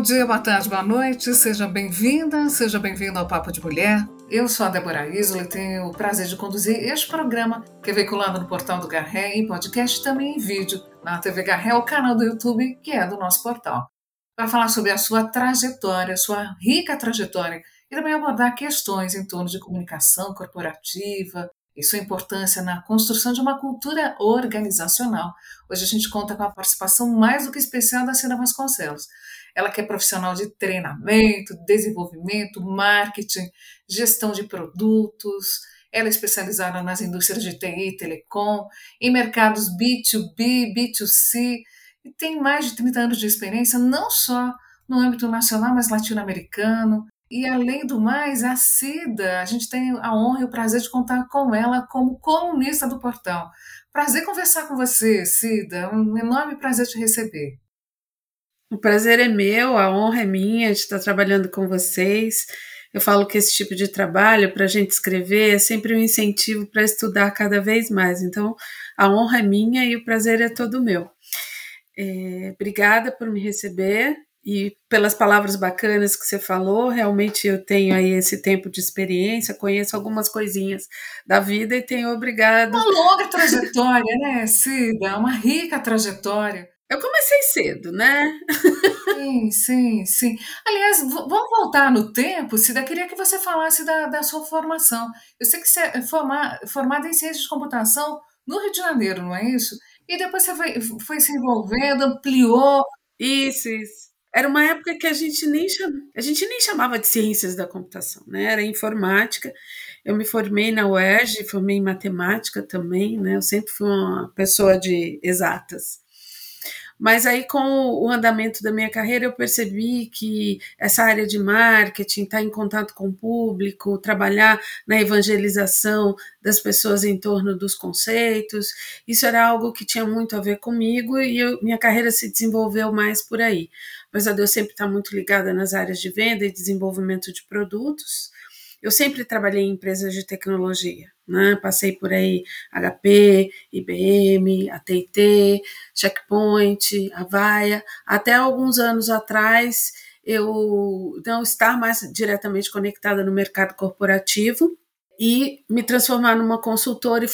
Bom dia, boa tarde, boa noite, seja bem-vinda, seja bem-vindo ao Papo de Mulher. Eu sou a Débora Isola e tenho o prazer de conduzir este programa, que é veiculado no portal do Garré, em podcast também em vídeo, na TV Garré, o canal do YouTube, que é do nosso portal. Para falar sobre a sua trajetória, sua rica trajetória, e também abordar questões em torno de comunicação corporativa, e sua importância na construção de uma cultura organizacional. Hoje a gente conta com a participação mais do que especial da Cida Vasconcelos. Ela que é profissional de treinamento, desenvolvimento, marketing, gestão de produtos. Ela é especializada nas indústrias de TI telecom, em mercados B2B, B2C, e tem mais de 30 anos de experiência não só no âmbito nacional, mas latino-americano. E além do mais, a Cida, a gente tem a honra e o prazer de contar com ela como colunista do portal. Prazer conversar com você, Cida. Um enorme prazer te receber. O prazer é meu, a honra é minha de estar trabalhando com vocês. Eu falo que esse tipo de trabalho, para a gente escrever, é sempre um incentivo para estudar cada vez mais. Então, a honra é minha e o prazer é todo meu. É, obrigada por me receber e pelas palavras bacanas que você falou. Realmente eu tenho aí esse tempo de experiência, conheço algumas coisinhas da vida e tenho obrigado. Uma longa trajetória, né, Cida? Uma rica trajetória. Eu comecei cedo, né? Sim, sim, sim. Aliás, vamos voltar no tempo, Cida. Queria que você falasse da, da sua formação. Eu sei que você é forma, formada em ciências de computação no Rio de Janeiro, não é isso? E depois você foi, foi se envolvendo, ampliou. Isso, isso. Era uma época que a gente nem cham... a gente nem chamava de ciências da computação, né? Era informática. Eu me formei na UERJ, formei em matemática também, né? Eu sempre fui uma pessoa de exatas. Mas aí, com o andamento da minha carreira, eu percebi que essa área de marketing, estar tá em contato com o público, trabalhar na evangelização das pessoas em torno dos conceitos, isso era algo que tinha muito a ver comigo e eu, minha carreira se desenvolveu mais por aí. Apesar de eu sempre estar muito ligada nas áreas de venda e desenvolvimento de produtos, eu sempre trabalhei em empresas de tecnologia, né? Passei por aí HP, IBM, AT&T, Checkpoint, Avaya, até alguns anos atrás eu não estar mais diretamente conectada no mercado corporativo e me transformar numa consultora e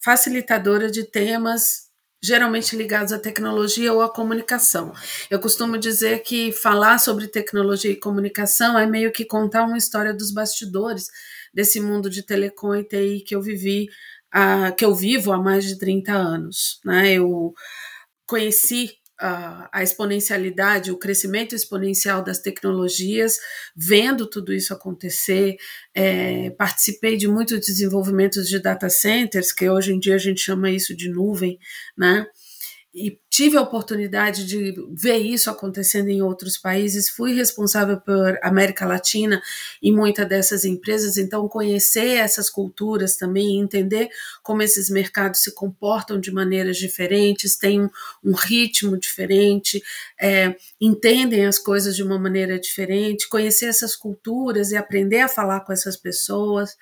facilitadora de temas geralmente ligados à tecnologia ou à comunicação. Eu costumo dizer que falar sobre tecnologia e comunicação é meio que contar uma história dos bastidores desse mundo de telecom e TI que eu vivi, uh, que eu vivo há mais de 30 anos. Né? Eu conheci a, exponencialidade, o crescimento exponencial das tecnologias, vendo tudo isso acontecer, é, participei de muitos desenvolvimentos de data centers, que hoje em dia a gente chama isso de nuvem, né? E tive a oportunidade de ver isso acontecendo em outros países, fui responsável por América Latina e muitas dessas empresas, então conhecer essas culturas também, entender como esses mercados se comportam de maneiras diferentes, têm um, ritmo diferente, é, entendem as coisas de uma maneira diferente, conhecer essas culturas e aprender a falar com essas pessoas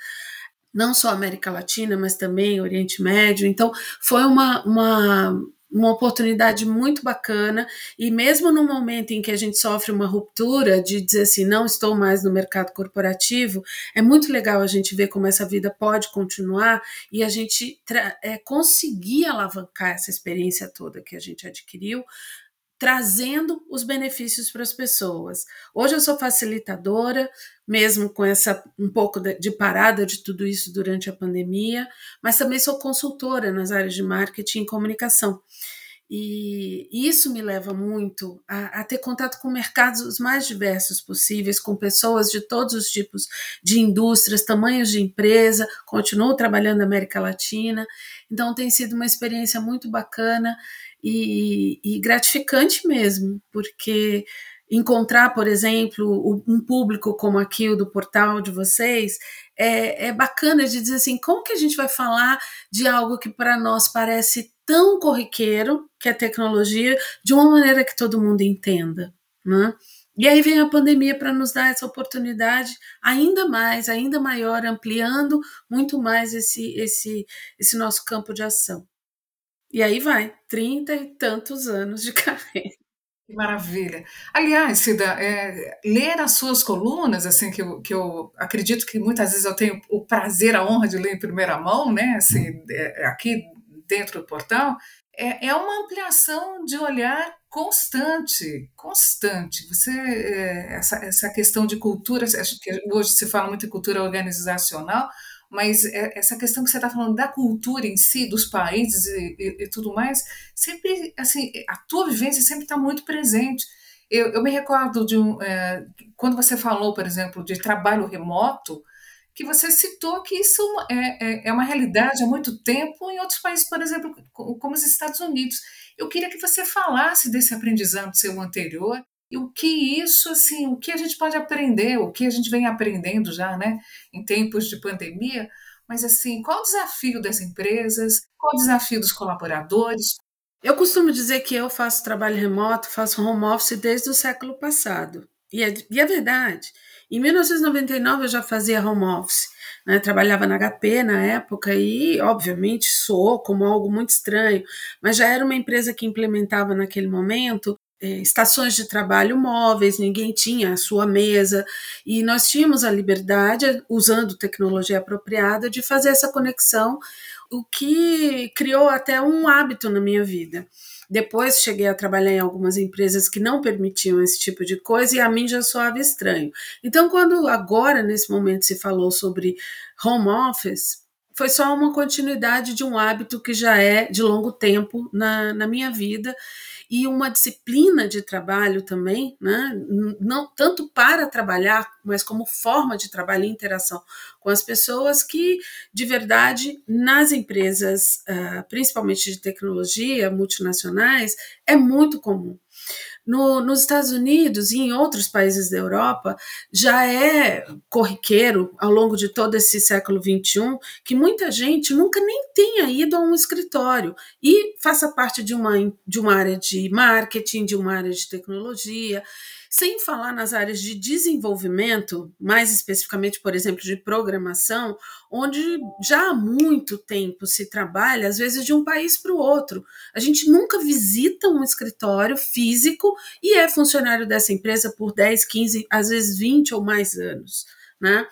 não só América Latina, mas também Oriente Médio. Então, foi uma, uma uma oportunidade muito bacana. E mesmo no momento em que a gente sofre uma ruptura de dizer assim não estou mais no mercado corporativo é muito legal a gente ver como essa vida pode continuar e a gente é, conseguir alavancar essa experiência toda que a gente adquiriu trazendo os benefícios para as pessoas. Hoje eu sou facilitadora, mesmo com essa um pouco de parada de tudo isso durante a pandemia, mas também sou consultora nas áreas de marketing e comunicação. E isso me leva muito a, a, ter contato com mercados os mais diversos possíveis, com pessoas de todos os tipos de indústrias, tamanhos de empresa. Continuo trabalhando na América Latina, então tem sido uma experiência muito bacana e, e gratificante mesmo, porque encontrar, por exemplo, um público como aqui, o do portal de vocês, é, é bacana de dizer assim, como que a gente vai falar de algo que para nós parece tão corriqueiro, que é tecnologia, de uma maneira que todo mundo entenda, né? E aí vem a pandemia para nos dar essa oportunidade ainda mais, ainda maior, ampliando muito mais esse, esse, esse nosso campo de ação. E aí vai, trinta e tantos anos de carreira. Que maravilha. Aliás, Cida, é, ler as suas colunas, assim, que eu, que eu acredito que muitas vezes eu tenho o prazer, a honra de ler em primeira mão, né, assim, é, aqui dentro do portal, é, é uma ampliação de olhar constante, constante. Você, é, essa, essa questão de cultura, que hoje se fala muito em cultura organizacional, mas é, essa questão que você está falando da cultura em si, dos países e, e, e, tudo mais, sempre, assim, a tua vivência sempre está muito presente. Eu, eu, me recordo de um, é, quando você falou, por exemplo, de trabalho remoto, que você citou que isso é, é, é, uma realidade há muito tempo em outros países, por exemplo, como os Estados Unidos. Eu queria que você falasse desse aprendizado seu anterior e o que isso, assim, o que a gente pode aprender, o que a gente vem aprendendo já, né, em tempos de pandemia, mas assim, qual o desafio das empresas, qual o desafio dos colaboradores? Eu costumo dizer que eu faço trabalho remoto, faço home office desde o século passado. E é, e é verdade. Em 1999 eu já fazia home office, né? trabalhava na HP na época e, obviamente, soou como algo muito estranho, mas já era uma empresa que implementava naquele momento estações de trabalho móveis, ninguém tinha a sua mesa, e nós tínhamos a liberdade, usando tecnologia apropriada, de fazer essa conexão, o que criou até um hábito na minha vida. Depois cheguei a trabalhar em algumas empresas que não permitiam esse tipo de coisa e a mim já soava estranho. Então, quando agora, nesse momento, se falou sobre home office, foi só uma continuidade de um hábito que já é de longo tempo na, na minha vida e uma disciplina de trabalho também, né? não tanto para trabalhar, mas como forma de trabalho e interação com as pessoas que, de verdade, nas empresas, uh, principalmente de tecnologia, multinacionais, é muito comum. No, nos Estados Unidos e em outros países da Europa, já é corriqueiro, ao longo de todo esse século XXI, que muita gente nunca nem tenha ido a um escritório. E faça parte de uma, de uma área de marketing, de uma área de tecnologia sem falar nas áreas de desenvolvimento, mais especificamente, por exemplo, de programação, onde já há muito tempo se trabalha, às vezes, de um país para o outro. A gente nunca visita um escritório físico e é funcionário dessa empresa por 10, 15, às vezes 20 ou mais anos. Né?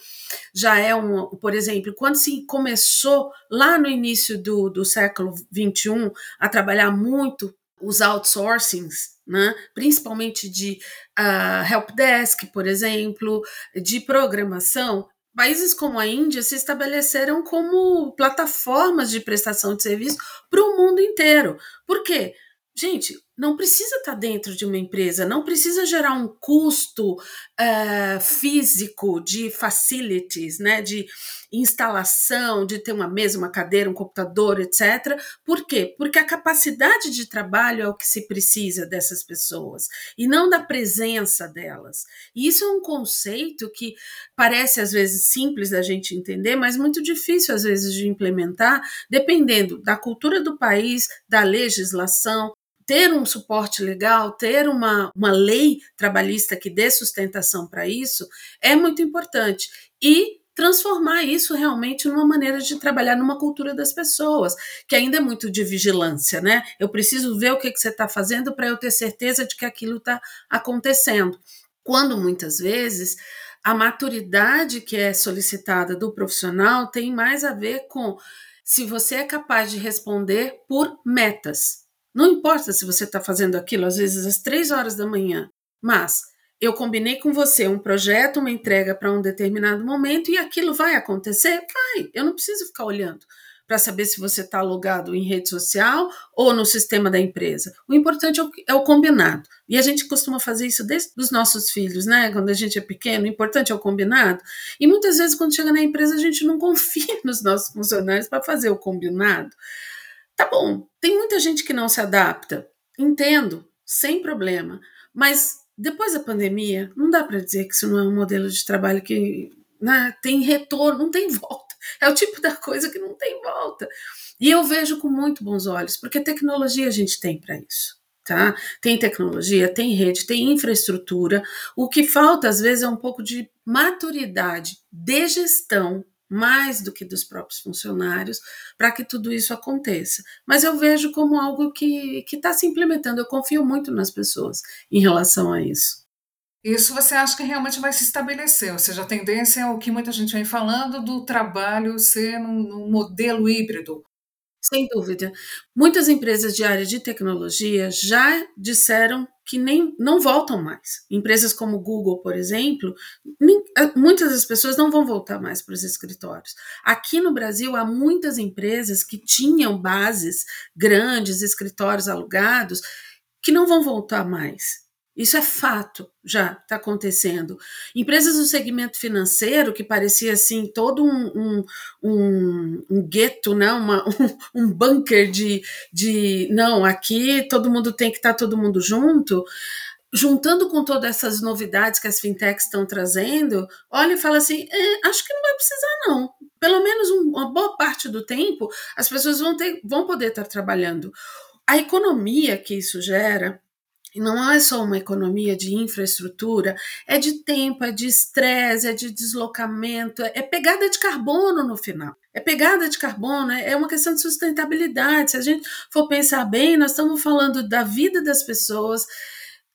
Já é um, por exemplo, quando se começou lá no início do, do século XXI a trabalhar muito os outsourcings, né? principalmente de uh, help desk, por exemplo, de programação, países como a Índia se estabeleceram como plataformas de prestação de serviço para o mundo inteiro. Por quê? Gente, não precisa estar dentro de uma empresa, não precisa gerar um custo uh, físico de facilities, né, de instalação, de ter uma mesa, uma cadeira, um computador, etc. Por quê? Porque a capacidade de trabalho é o que se precisa dessas pessoas e não da presença delas. E isso é um conceito que parece às vezes simples da gente entender, mas muito difícil às vezes de implementar, dependendo da cultura do país, da legislação, ter um suporte legal, ter uma, uma lei trabalhista que dê sustentação para isso, é muito importante. E transformar isso realmente numa maneira de trabalhar numa cultura das pessoas, que ainda é muito de vigilância, né? Eu preciso ver o que, que você está fazendo para eu ter certeza de que aquilo está acontecendo. Quando muitas vezes a maturidade que é solicitada do profissional tem mais a ver com se você é capaz de responder por metas. Não importa se você está fazendo aquilo, às vezes às três horas da manhã, mas eu combinei com você um projeto, uma entrega para um determinado momento e aquilo vai acontecer? Vai, eu não preciso ficar olhando para saber se você está logado em rede social ou no sistema da empresa. O importante é o, é o, combinado. E a gente costuma fazer isso desde os nossos filhos, né? Quando a gente é pequeno, o importante é o combinado. E muitas vezes, quando chega na empresa, a gente não confia nos nossos funcionários para fazer o combinado. Tá bom, tem muita gente que não se adapta, entendo, sem problema, mas depois da pandemia, não dá para dizer que isso não é um modelo de trabalho que né, tem retorno, não tem volta. É o tipo da coisa que não tem volta. E eu vejo com muito bons olhos, porque tecnologia a gente tem para isso. Tá? Tem tecnologia, tem rede, tem infraestrutura. O que falta, às vezes, é um pouco de maturidade de gestão mais do que dos próprios funcionários, para que tudo isso aconteça. Mas eu vejo como algo que está se implementando. Eu confio muito nas pessoas em relação a isso. Isso você acha que realmente vai se estabelecer, ou seja, a tendência é o que muita gente vem falando do trabalho ser num, num modelo híbrido, sem dúvida. Muitas empresas de área de tecnologia já disseram que nem não voltam mais. Empresas como Google, por exemplo, nem, muitas das pessoas não vão voltar mais para os escritórios. Aqui no Brasil há muitas empresas que tinham bases grandes, escritórios alugados, que não vão voltar mais. Isso é fato, já está acontecendo. Empresas do segmento financeiro, que parecia assim todo um, um, um, um gueto, né? Uma, um, um bunker de, de não, aqui todo mundo tem que estar tá todo mundo junto. Juntando com todas essas novidades que as fintechs estão trazendo, olha e fala assim: é, acho que não vai precisar, não. Pelo menos uma boa parte do tempo, as pessoas vão, ter, vão poder estar trabalhando. A economia que isso gera e não é só uma economia de infraestrutura, é de tempo, é de estresse, é de deslocamento, é pegada de carbono no final. É pegada de carbono, é, é uma questão de sustentabilidade. Se a gente for pensar bem, nós estamos falando da vida das pessoas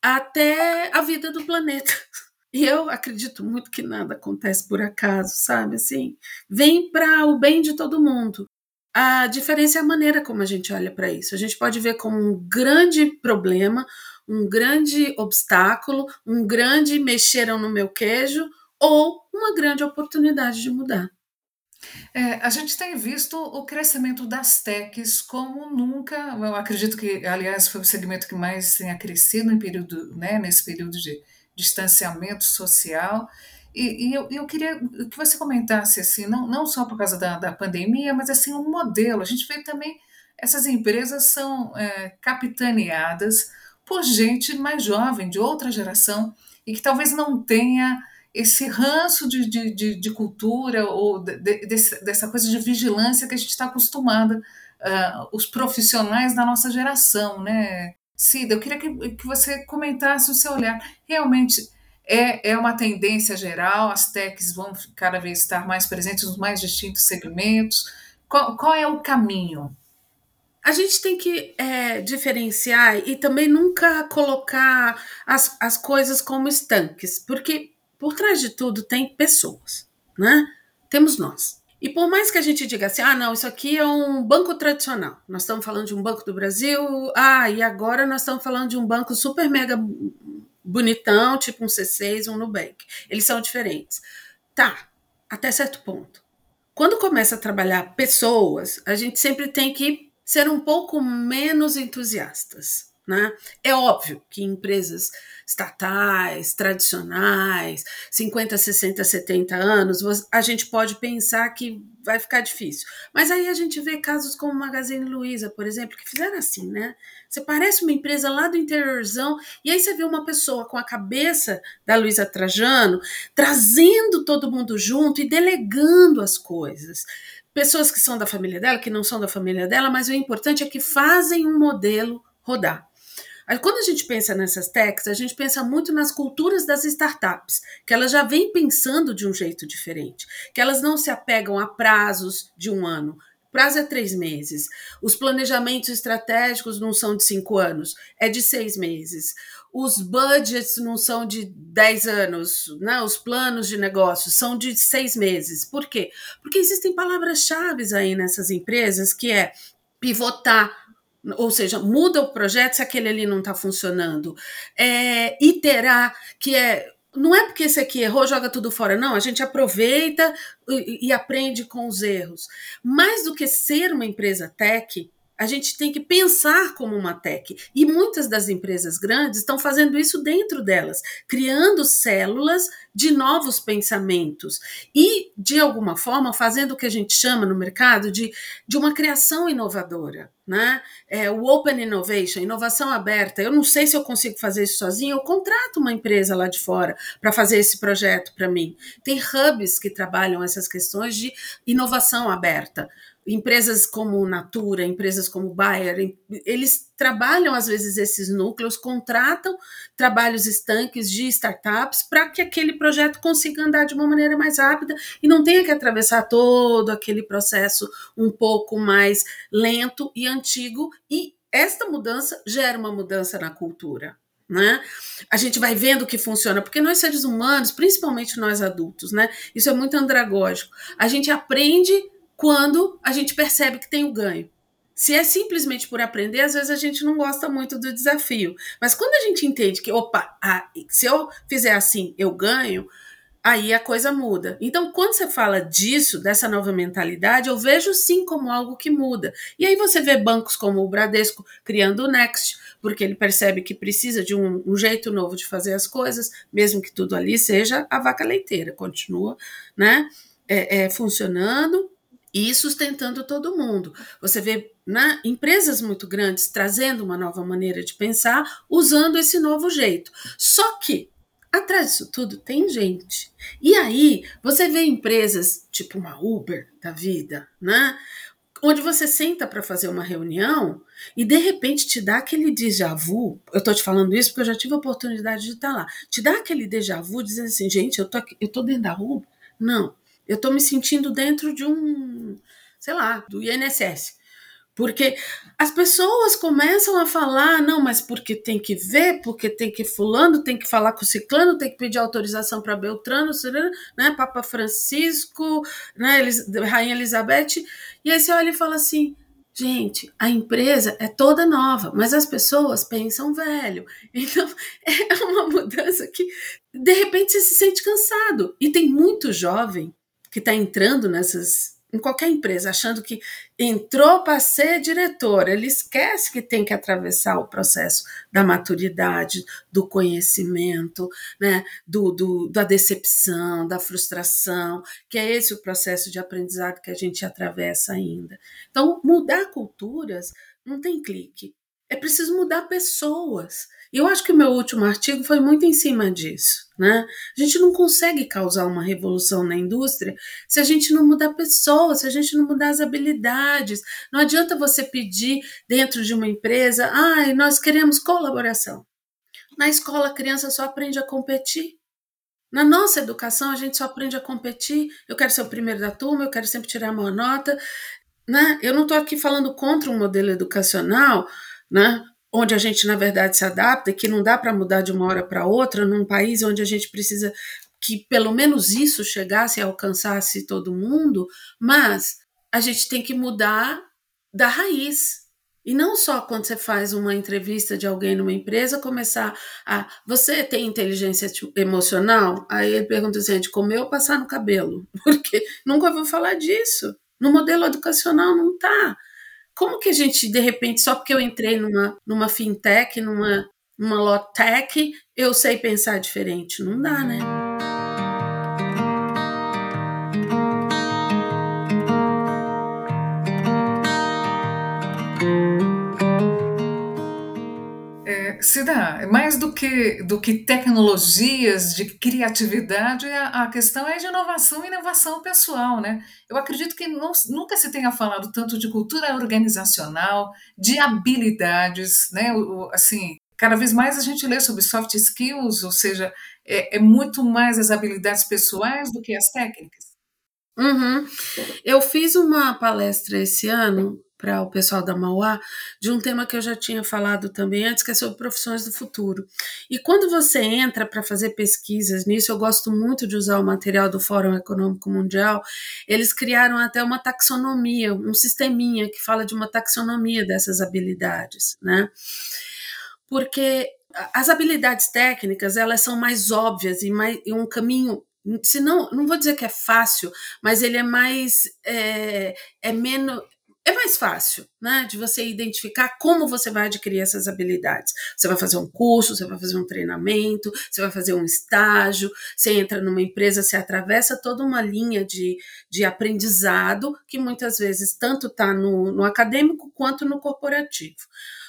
até a vida do planeta. E eu acredito muito que nada acontece por acaso, sabe? Assim, vem para o bem de todo mundo. A diferença é a maneira como a gente olha para isso. A gente pode ver como um grande problema, um grande obstáculo, um grande mexeram no meu queijo ou uma grande oportunidade de mudar. É, a gente tem visto o crescimento das techs como nunca. Eu acredito que, aliás, foi o segmento que mais tenha crescido em período, né, nesse período de distanciamento social. E, e eu, eu, queria que você comentasse, assim, não, não só por causa da, da pandemia, mas assim, um modelo. A gente vê também essas empresas são é, capitaneadas por gente mais jovem, de outra geração, e que talvez não tenha esse ranço de, de, de, de cultura ou de, desse, dessa coisa de vigilância que a gente está acostumada, uh, os profissionais da nossa geração, né? Cida, eu queria que, que você comentasse o seu olhar. Realmente é, é uma tendência geral, as techs vão cada vez estar mais presentes nos mais distintos segmentos. Qual, qual é o caminho? A gente tem que é, diferenciar e também nunca colocar as, as coisas como estanques, porque por trás de tudo tem pessoas, né? Temos nós. E por mais que a gente diga assim, ah, não, isso aqui é um banco tradicional, nós estamos falando de um banco do Brasil, ah, e agora nós estamos falando de um banco super mega bonitão, tipo um C6, um Nubank. Eles são diferentes. Tá, até certo ponto. Quando começa a trabalhar pessoas, a gente sempre tem que ser um pouco menos entusiastas. Né? É óbvio que empresas estatais, tradicionais, 50, 60, 70 anos, a gente pode pensar que vai ficar difícil. Mas aí a gente vê casos como Magazine Luiza, por exemplo, que fizeram assim, né? Você parece uma empresa lá do interiorzão, e aí você vê uma pessoa com a cabeça da Luiza Trajano, trazendo todo mundo junto e delegando as coisas pessoas que são da família dela, que não são da família dela, mas o importante é que fazem um modelo rodar. Quando a gente pensa nessas techs, a gente pensa muito nas culturas das startups, que elas já vêm pensando de um jeito diferente, que elas não se apegam a prazos de um ano. Prazo é três meses. Os planejamentos estratégicos não são de cinco anos, é de seis meses os budgets não são de 10 anos, né? os planos de negócio são de seis meses. Por quê? Porque existem palavras-chave aí nessas empresas que é pivotar, ou seja, muda o projeto se aquele ali não está funcionando, é, iterar, que é não é porque esse aqui errou, joga tudo fora. Não, a gente aproveita e, e aprende com os erros. Mais do que ser uma empresa tech, a gente tem que pensar como uma tech. E muitas das empresas grandes estão fazendo isso dentro delas, criando células de novos pensamentos e, de alguma forma, fazendo o que a gente chama no mercado de, de uma criação inovadora. Né? É, o Open Innovation, inovação aberta. Eu não sei se eu consigo fazer isso sozinho, eu contrato uma empresa lá de fora para fazer esse projeto para mim. Tem hubs que trabalham essas questões de inovação aberta empresas como Natura, empresas como Bayer, eles trabalham às vezes esses núcleos, contratam trabalhos estanques de startups para que aquele projeto consiga andar de uma maneira mais rápida e não tenha que atravessar todo aquele processo um pouco mais lento e antigo e esta mudança gera uma mudança na cultura. Né? A gente vai vendo que funciona, porque nós seres humanos, principalmente nós adultos, né? Isso é muito andragógico. A gente aprende quando a gente percebe que tem o ganho. Se é simplesmente por aprender, às vezes a gente não gosta muito do desafio. Mas quando a gente entende que, opa, ah, se eu fizer assim, eu ganho, aí a coisa muda. Então, quando você fala disso, dessa nova mentalidade, eu vejo sim como algo que muda. E aí você vê bancos como o Bradesco criando o Next, porque ele percebe que precisa de um, um jeito novo de fazer as coisas, mesmo que tudo ali seja a vaca leiteira, continua, né? É, é, funcionando e sustentando todo mundo. Você vê né, empresas muito grandes trazendo uma nova maneira de pensar, usando esse novo jeito. Só que atrás disso tudo tem gente. E aí você vê empresas tipo uma Uber da vida, né? Onde você senta para fazer uma reunião e de repente te dá aquele déjà vu. Eu tô te falando isso porque eu já tive a oportunidade de estar lá. Te dá aquele déjà vu dizendo assim, gente, eu tô, aqui, eu tô dentro da Uber? Não, eu tô me sentindo dentro de um, sei lá, do INSS. Porque as pessoas começam a falar, não, mas porque tem que ver, porque tem que fulano, tem que falar com ciclano, tem que pedir autorização para Beltrano, né, Papa Francisco, né, Rainha Elizabeth. E aí você olha e fala assim, gente, a empresa é toda nova, mas as pessoas pensam velho. Então é uma mudança que de repente você se sente cansado. E tem muito jovem que está entrando nessas em qualquer empresa, achando que entrou para ser diretor, ele esquece que tem que atravessar o processo da maturidade, do conhecimento, né, do, do, da decepção, da frustração, que é esse o processo de aprendizado que a gente atravessa ainda. Então, mudar culturas não tem clique, é preciso mudar pessoas. E eu acho que o meu último artigo foi muito em cima disso. Né? A gente não consegue causar uma revolução na indústria se a gente não mudar pessoas, se a gente não mudar as habilidades. Não adianta você pedir dentro de uma empresa, ah, nós queremos colaboração. Na escola, a criança só aprende a competir. Na nossa educação, a gente só aprende a competir. Eu quero ser o primeiro da turma, eu quero sempre tirar a maior nota. Né? Eu não estou aqui falando contra um modelo educacional, né? onde a gente, na verdade, se adapta que não dá para mudar de uma hora para outra, num país onde a gente precisa que pelo menos isso chegasse e alcançasse todo mundo, mas a gente tem que mudar da raiz. E não só quando você faz uma entrevista de alguém numa empresa, começar a. Você tem inteligência emocional? Aí ele pergunta assim: de comer ou passar no cabelo? Porque nunca ouviu falar disso. No modelo educacional não está. Como que a gente, de repente, só porque eu entrei numa, numa fintech, numa, numa lotech, eu sei pensar diferente? Não dá, né? Se dá. Mais do que, do que tecnologias de criatividade, a, a questão é de inovação e inovação pessoal. Né? Eu acredito que não, nunca se tenha falado tanto de cultura organizacional, de habilidades, né? O, assim, cada vez mais a gente lê sobre soft skills, ou seja, é, é muito mais as habilidades pessoais do que as técnicas. Uhum. Eu fiz uma palestra esse ano para o pessoal da Mauá, de um tema que eu já tinha falado também antes, que é sobre profissões do futuro. E quando você entra para fazer pesquisas nisso, eu gosto muito de usar o material do Fórum Econômico Mundial, eles criaram até uma taxonomia, um sisteminha que fala de uma taxonomia dessas habilidades, né? Porque as habilidades técnicas, elas são mais óbvias e, mais, e um caminho se não, não vou dizer que é fácil, mas ele é mais é, é menos é mais fácil, né, de você identificar como você vai adquirir essas habilidades. Você vai fazer um curso, você vai fazer um treinamento, você vai fazer um estágio, você entra numa empresa, você atravessa toda uma linha de, de aprendizado que muitas vezes tanto está no, no acadêmico quanto no corporativo.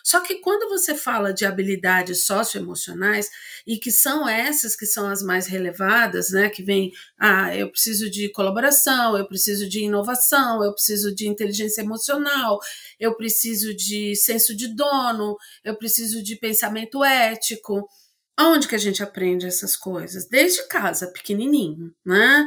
Só que quando você fala de habilidades socioemocionais, e que são essas que são as mais relevadas, né? Que vem, ah, eu preciso de colaboração, eu preciso de inovação, eu preciso de inteligência emocional, eu preciso de senso de dono, eu preciso de pensamento ético. Onde que a gente aprende essas coisas? Desde casa, pequenininho, né?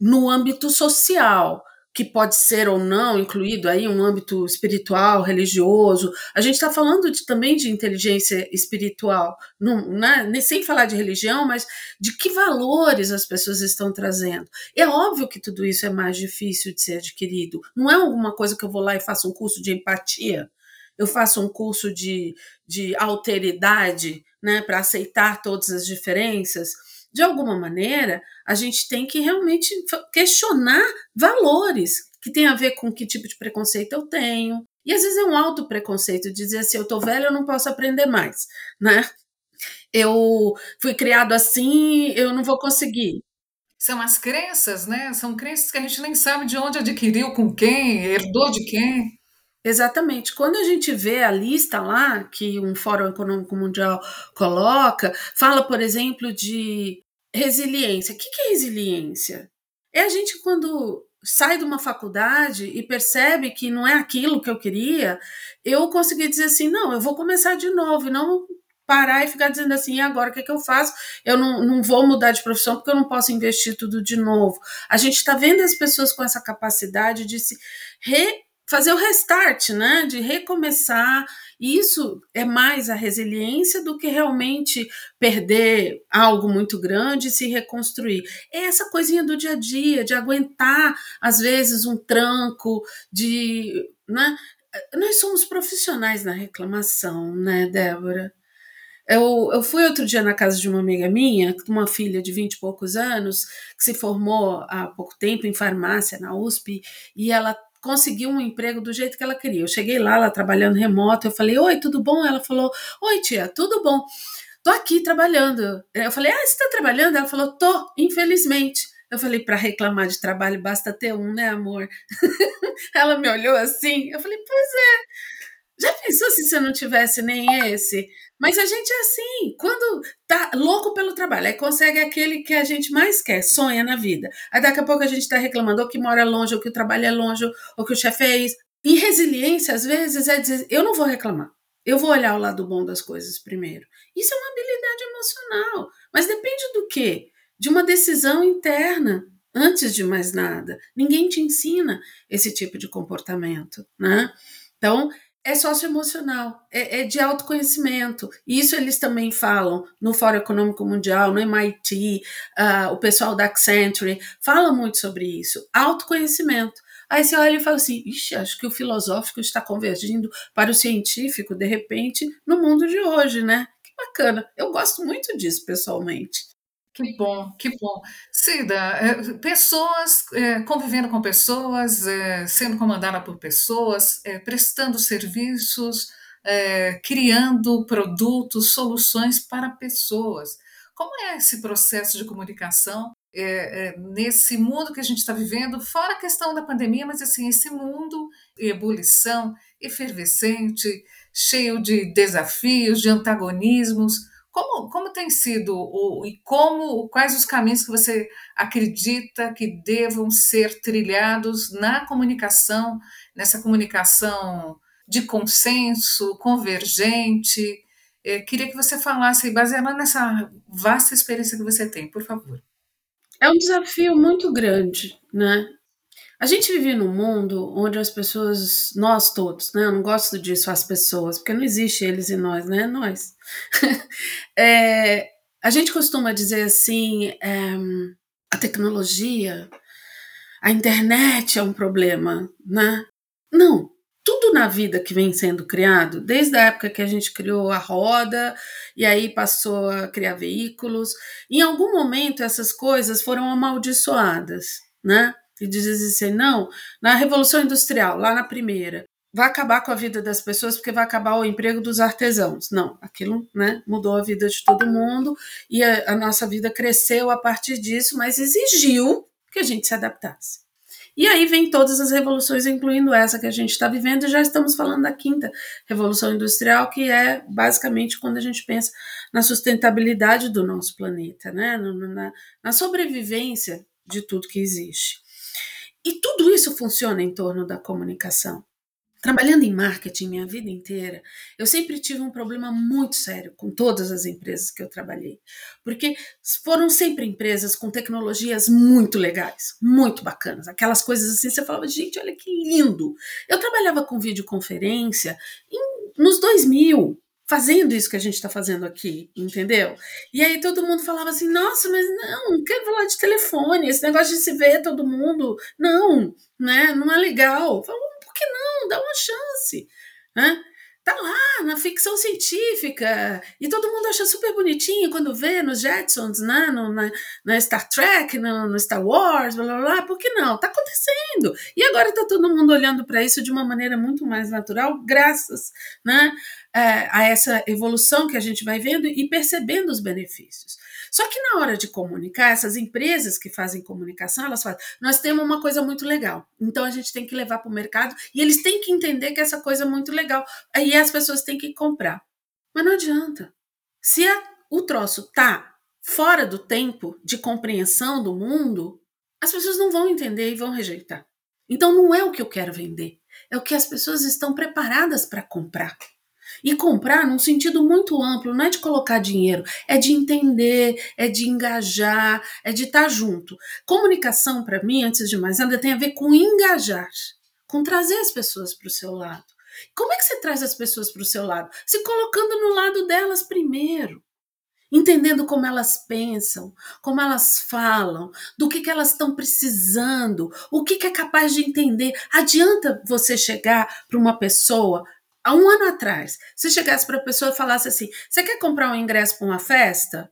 No âmbito social que pode ser ou não incluído aí um âmbito espiritual, religioso. A gente está falando de, também de inteligência espiritual, não, né? sem falar de religião, mas de que valores as pessoas estão trazendo. É óbvio que tudo isso é mais difícil de ser adquirido. Não é alguma coisa que eu vou lá e faço um curso de empatia, eu faço um curso de, de alteridade, né, para aceitar todas as diferenças de alguma maneira, a gente tem que realmente questionar valores que tem a ver com que tipo de preconceito eu tenho. E às vezes é um alto preconceito dizer assim, eu tô velho, eu não posso aprender mais, né? Eu fui criado assim, eu não vou conseguir. São as crenças, né? São crenças que a gente nem sabe de onde adquiriu, com quem, herdou de quem. Exatamente. Quando a gente vê a lista lá que um Fórum Econômico Mundial coloca, fala, por exemplo, de resiliência. O que é resiliência? É a gente quando sai de uma faculdade e percebe que não é aquilo que eu queria, eu consegui dizer assim, não, eu vou começar de novo e não parar e ficar dizendo assim, e agora o que, é que eu faço? Eu não, não vou mudar de profissão porque eu não posso investir tudo de novo. A gente está vendo as pessoas com essa capacidade de se re fazer o restart, né? De recomeçar. Isso é mais a resiliência do que realmente perder algo muito grande e se reconstruir. É essa coisinha do dia a dia, de aguentar, às vezes, um tranco, de. Né? Nós somos profissionais na reclamação, né, Débora? Eu, eu fui outro dia na casa de uma amiga minha, uma filha de vinte e poucos anos, que se formou há pouco tempo em farmácia na USP, e ela conseguiu um emprego do jeito que ela queria. Eu cheguei lá, ela trabalhando remoto, eu falei, oi, tudo bom? Ela falou, oi, tia, tudo bom? Tô aqui trabalhando. Eu falei, ah, você tá trabalhando? Ela falou, tô, infelizmente. Eu falei, para reclamar de trabalho basta ter um, né, amor? ela me olhou assim, eu falei, pois é. Já pensou se você não tivesse nem esse? Mas a gente é assim, quando tá louco pelo trabalho, aí consegue aquele que a gente mais quer, sonha na vida. Aí daqui a pouco a gente está reclamando ou que mora longe, ou que o trabalho é longe, ou que o chefe é isso. E resiliência, às vezes, é dizer, eu não vou reclamar. Eu vou olhar o lado bom das coisas primeiro. Isso é uma habilidade emocional. Mas depende do quê? De uma decisão interna, antes de mais nada. Ninguém te ensina esse tipo de comportamento, né? Então, é socioemocional, é, é de autoconhecimento. Isso eles também falam no Fórum Econômico Mundial, no MIT, uh, ah, o pessoal da Accenture fala muito sobre isso. Autoconhecimento. Aí você olha e fala assim: Ixi, acho que o filosófico está convergindo para o científico, de repente, no mundo de hoje, né? Que bacana. Eu gosto muito disso, pessoalmente. Que bom, que bom. Cida, é, pessoas, é, convivendo com pessoas, é, sendo comandada por pessoas, prestando serviços, criando produtos, soluções para pessoas. Como é esse processo de comunicação nesse mundo que a gente está vivendo, fora a questão da pandemia, mas assim, esse mundo em ebulição, efervescente, cheio de desafios, de antagonismos. Como, como tem sido o, e como quais os caminhos que você acredita que devam ser trilhados na comunicação, nessa comunicação de consenso, convergente? É, queria que você falasse, baseado nessa vasta experiência que você tem, por favor. É um desafio muito grande, né? A gente vive num mundo onde as pessoas, nós todos, né? Eu não gosto disso, as pessoas, porque não existe eles e nós, né? Nós. é, a gente costuma dizer assim: é, a tecnologia, a internet é um problema, né? Não. Tudo na vida que vem sendo criado, desde a época que a gente criou a roda e aí passou a criar veículos, em algum momento essas coisas foram amaldiçoadas, né? E diz assim, não, na Revolução Industrial, lá na primeira, vai acabar com a vida das pessoas porque vai acabar o emprego dos artesãos. Não, aquilo né, mudou a vida de todo mundo e a, a nossa vida cresceu a partir disso, mas exigiu que a gente se adaptasse. E aí vem todas as revoluções, incluindo essa que a gente está vivendo, e já estamos falando da quinta revolução industrial, que é basicamente quando a gente pensa na sustentabilidade do nosso planeta, né? na, na sobrevivência de tudo que existe. E tudo isso funciona em torno da comunicação. Trabalhando em marketing minha vida inteira, eu sempre tive um problema muito sério com todas as empresas que eu trabalhei, porque foram sempre empresas com tecnologias muito legais, muito bacanas, aquelas coisas assim, você falava, gente, olha que lindo. Eu trabalhava com videoconferência em, nos 2000, fazendo isso que a gente está fazendo aqui, entendeu? E aí todo mundo falava assim, nossa, mas não, não quero falar de telefone, esse negócio de se ver todo mundo, não, né, não é legal. Falou, que não? Dá uma chance. Né? Tá lá na ficção científica e todo mundo acha super bonitinho quando vê nos Jetsons, né? no, na, na Star Trek, no, no, Star Wars, blá blá blá. Por que não? Tá acontecendo. E agora tá todo mundo olhando para isso de uma maneira muito mais natural, graças né, é, a essa evolução que a gente vai vendo e percebendo os benefícios. Só que na hora de comunicar, essas empresas que fazem comunicação, elas falam: nós temos uma coisa muito legal, então a gente tem que levar para o mercado e eles têm que entender que essa coisa é muito legal. Aí as pessoas têm que comprar. Mas não adianta. Se a, o troço tá fora do tempo de compreensão do mundo, as pessoas não vão entender e vão rejeitar. Então não é o que eu quero vender, é o que as pessoas estão preparadas para comprar. E comprar num sentido muito amplo, não é de colocar dinheiro, é de entender, é de engajar, é de estar junto. Comunicação, para mim, antes de mais nada, tem a ver com engajar, com trazer as pessoas para o seu lado. Como é que você traz as pessoas para o seu lado? Se colocando no lado delas primeiro entendendo como elas pensam, como elas falam, do que, que elas estão precisando, o que, que é capaz de entender. Adianta você chegar para uma pessoa há um ano atrás, se chegasse para a pessoa e falasse assim: você quer comprar um ingresso para uma festa?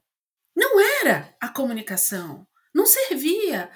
Não era a comunicação, não servia.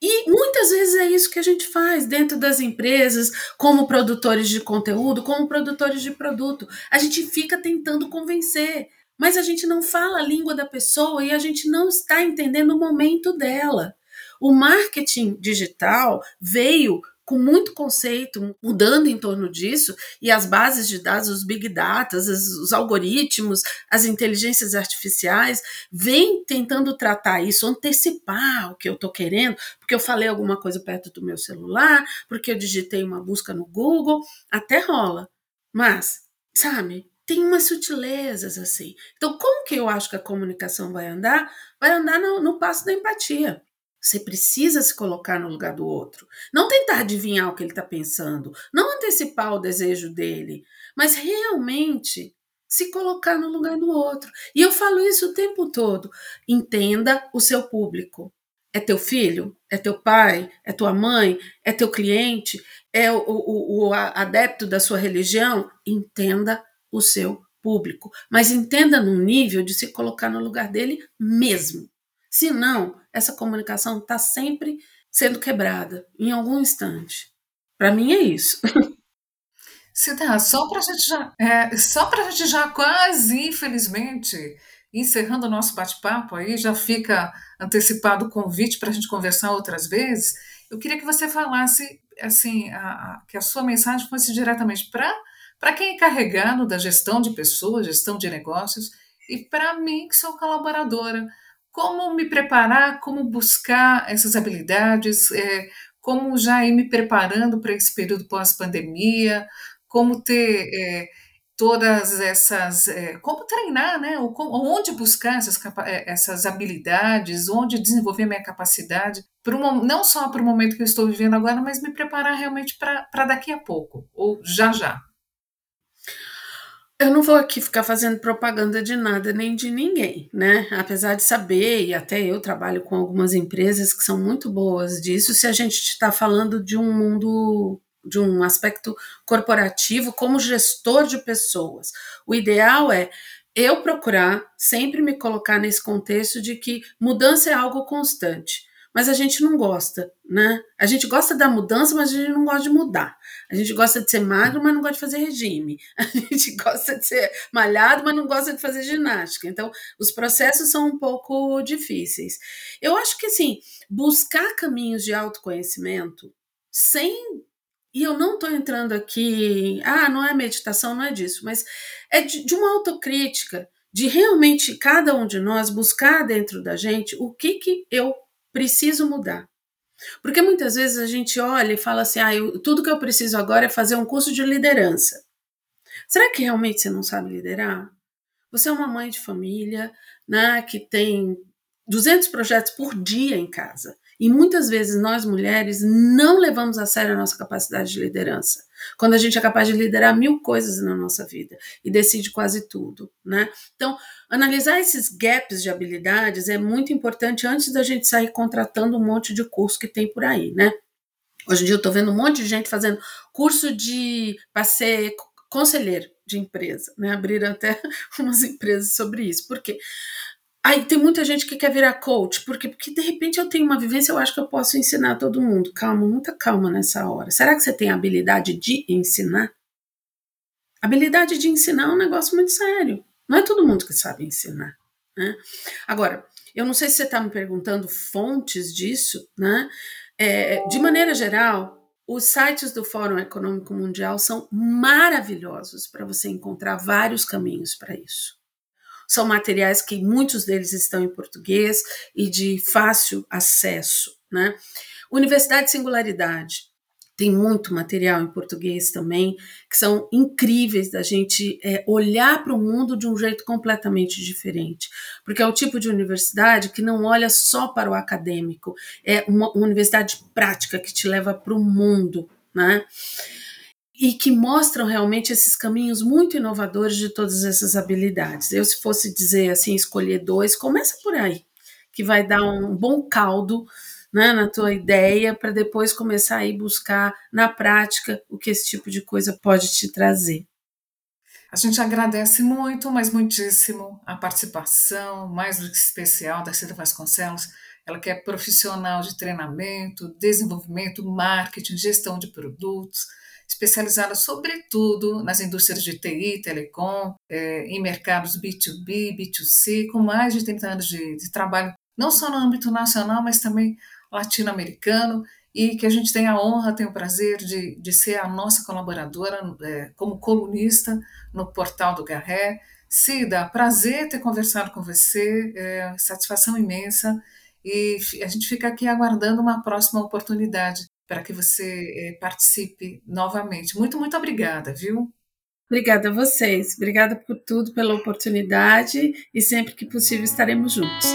E muitas vezes é isso que a gente faz dentro das empresas, como produtores de conteúdo, como produtores de produto. A gente fica tentando convencer, mas a gente não fala a língua da pessoa e a gente não está entendendo o momento dela. O marketing digital veio com muito conceito mudando em torno disso, e as bases de dados, os big data, os algoritmos, as inteligências artificiais, vêm tentando tratar isso, antecipar o que eu estou querendo, porque eu falei alguma coisa perto do meu celular, porque eu digitei uma busca no Google, até rola. Mas, sabe, tem umas sutilezas assim. Então, como que eu acho que a comunicação vai andar? Vai andar no, no passo da empatia. Você precisa se colocar no lugar do outro. Não tentar adivinhar o que ele está pensando, não antecipar o desejo dele, mas realmente se colocar no lugar do outro. E eu falo isso o tempo todo. Entenda o seu público. É teu filho? É teu pai? É tua mãe? É teu cliente? É o, o, o adepto da sua religião? Entenda o seu público. Mas entenda num nível de se colocar no lugar dele mesmo. Se não, essa comunicação está sempre sendo quebrada em algum instante. Para mim é isso. Cida, só para a gente já, é, só para gente já quase, infelizmente, encerrando o nosso bate-papo aí, já fica antecipado o convite para a gente conversar outras vezes. Eu queria que você falasse assim, a, a, que a sua mensagem fosse diretamente para para quem é carregado da gestão de pessoas, gestão de negócios, e para mim que sou colaboradora como me preparar, como buscar essas habilidades, é, como já ir me preparando para esse período pós-pandemia, como ter é, todas essas, é, como treinar, né? Ou onde buscar essas, é, essas habilidades, onde desenvolver minha capacidade, um, não só para o momento que eu estou vivendo agora, mas me preparar realmente para daqui a pouco, ou já já. Eu não vou aqui ficar fazendo propaganda de nada nem de ninguém, né? Apesar de saber, e até eu trabalho com algumas empresas que são muito boas disso, se a gente está falando de um mundo, de um aspecto corporativo como gestor de pessoas. O ideal é eu procurar sempre me colocar nesse contexto de que mudança é algo constante. Mas a gente não gosta, né? A gente gosta da mudança, mas a gente não gosta de mudar. A gente gosta de ser magro, mas não gosta de fazer regime. A gente gosta de ser malhado, mas não gosta de fazer ginástica. Então, os processos são um pouco difíceis. Eu acho que, assim, buscar caminhos de autoconhecimento sem e eu não estou entrando aqui, ah, não é meditação, não é disso, mas é de, de, uma autocrítica, de realmente cada um de nós buscar dentro da gente o que, que eu preciso mudar. Porque muitas vezes a gente olha e fala assim, ah, eu, tudo que eu preciso agora é fazer um curso de liderança. Será que realmente você não sabe liderar? Você é uma mãe de família, né, que tem 200 projetos por dia em casa. E muitas vezes nós mulheres não levamos a sério a nossa capacidade de liderança. Quando a gente é capaz de liderar mil coisas na nossa vida e decide quase tudo, né? Então, analisar esses gaps de habilidades é muito importante antes da gente sair contratando um monte de curso que tem por aí, né? Hoje em dia eu estou vendo um monte de gente fazendo curso de para ser conselheiro de empresa, né? Abriram até umas empresas sobre isso. Por quê? Aí tem muita gente que quer virar coach, porque, porque de repente eu tenho uma vivência, eu acho que eu posso ensinar todo mundo. Calma, muita calma nessa hora. Será que você tem a habilidade de ensinar? Habilidade de ensinar é um negócio muito sério. Não é todo mundo que sabe ensinar. Né? Agora, eu não sei se você está me perguntando fontes disso, né? É, de maneira geral, os sites do Fórum Econômico Mundial são maravilhosos para você encontrar vários caminhos para isso. São materiais que muitos deles estão em português e de fácil acesso. Né? Universidade Singularidade tem muito material em português também, que são incríveis da gente é, olhar para o mundo de um jeito completamente diferente. Porque é o tipo de universidade que não olha só para o acadêmico, é uma, uma universidade prática que te leva para o mundo. Né? E que mostram realmente esses caminhos muito inovadores de todas essas habilidades. Eu, se fosse dizer assim, escolher dois, começa por aí, que vai dar um bom caldo né, na tua ideia para depois começar a ir buscar na prática o que esse tipo de coisa pode te trazer. A gente agradece muito, mas muitíssimo a participação, mais do que especial, da Cida Vasconcelos. Ela que é profissional de treinamento, desenvolvimento, marketing, gestão de produtos especializada sobretudo nas indústrias de TI, telecom, é, em mercados B2B, B2C, com mais de 30 anos de, de trabalho, não só no âmbito nacional, mas também latino-americano, e que a gente tem a honra, tem o prazer de, de ser a nossa colaboradora é, como colunista no portal do Garré. Cida, prazer ter conversado com você, é, satisfação imensa, e a gente fica aqui aguardando uma próxima oportunidade para que você eh, participe novamente. Muito, muito obrigada, viu? Obrigada a vocês. Obrigada por tudo, pela oportunidade e sempre que possível estaremos juntos.